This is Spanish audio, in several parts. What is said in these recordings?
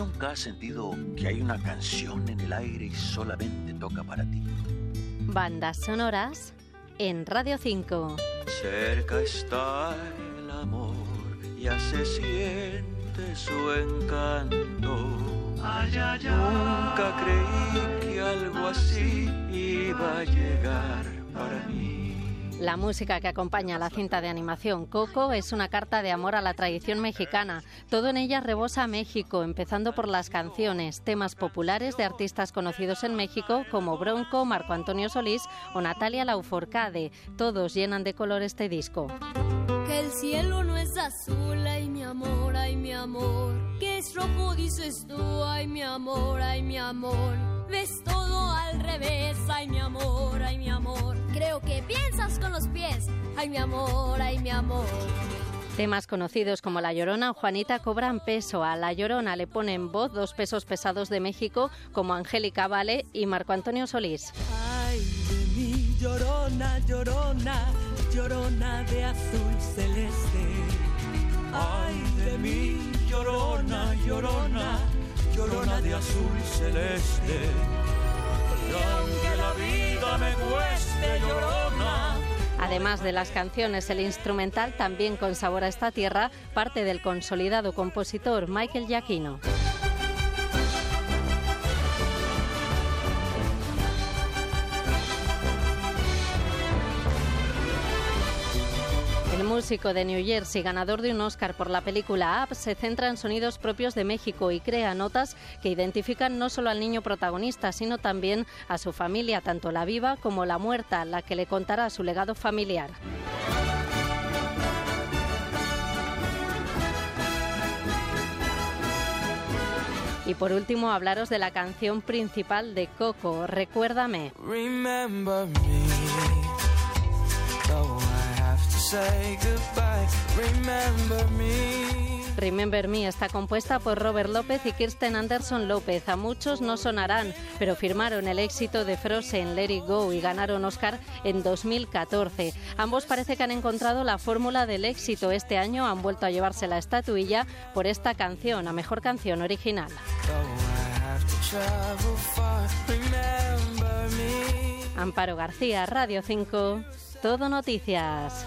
¿Nunca has sentido que hay una canción en el aire y solamente toca para ti? Bandas sonoras en Radio 5. Cerca está el amor, ya se siente su encanto. Ay, ay, Nunca creí que algo así iba a llegar para mí. La música que acompaña a la cinta de animación Coco es una carta de amor a la tradición mexicana. Todo en ella rebosa México, empezando por las canciones, temas populares de artistas conocidos en México como Bronco, Marco Antonio Solís o Natalia Lauforcade. Todos llenan de color este disco. Que el cielo no es azul, ay mi amor, ay mi amor. Que es rojo, dices tú, ay mi amor, ay mi amor. Ves todo al revés, ay mi amor, ay mi amor. Creo que piensas con los pies, ay mi amor, ay mi amor. Temas conocidos como La Llorona o Juanita cobran peso. A La Llorona le ponen voz dos pesos pesados de México como Angélica Vale y Marco Antonio Solís. Ay de mí, llorona, llorona, llorona de azul celeste. Ay de mí, llorona, llorona, de azul celeste. Aunque la vida me cueste, llorona. Además de las canciones, el instrumental también con sabor a esta tierra parte del consolidado compositor Michael Giacchino. El músico de New Jersey, ganador de un Oscar por la película Up, se centra en sonidos propios de México y crea notas que identifican no solo al niño protagonista, sino también a su familia, tanto la viva como la muerta, la que le contará su legado familiar. Y por último, hablaros de la canción principal de Coco, Recuérdame. Remember me. Remember me. Está compuesta por Robert López y Kirsten Anderson López. A muchos no sonarán, pero firmaron el éxito de Frozen, Let It Go y ganaron Oscar en 2014. Ambos parece que han encontrado la fórmula del éxito. Este año han vuelto a llevarse la estatuilla por esta canción, a mejor canción original. Amparo García, Radio 5, Todo Noticias.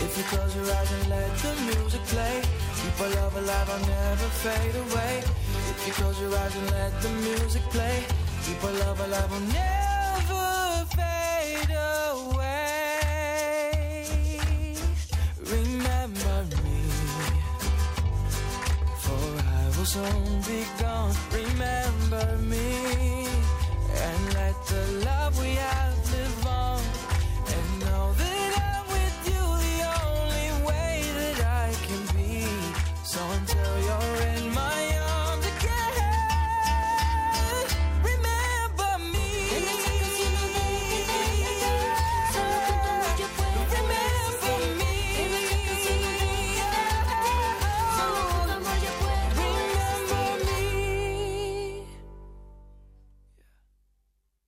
If you close your eyes and let the music play, keep our love alive, I'll never fade away. If you close your eyes and let the music play, keep our love alive, I'll never fade away. Remember me, for I will soon be gone. Remember me and let the love we have live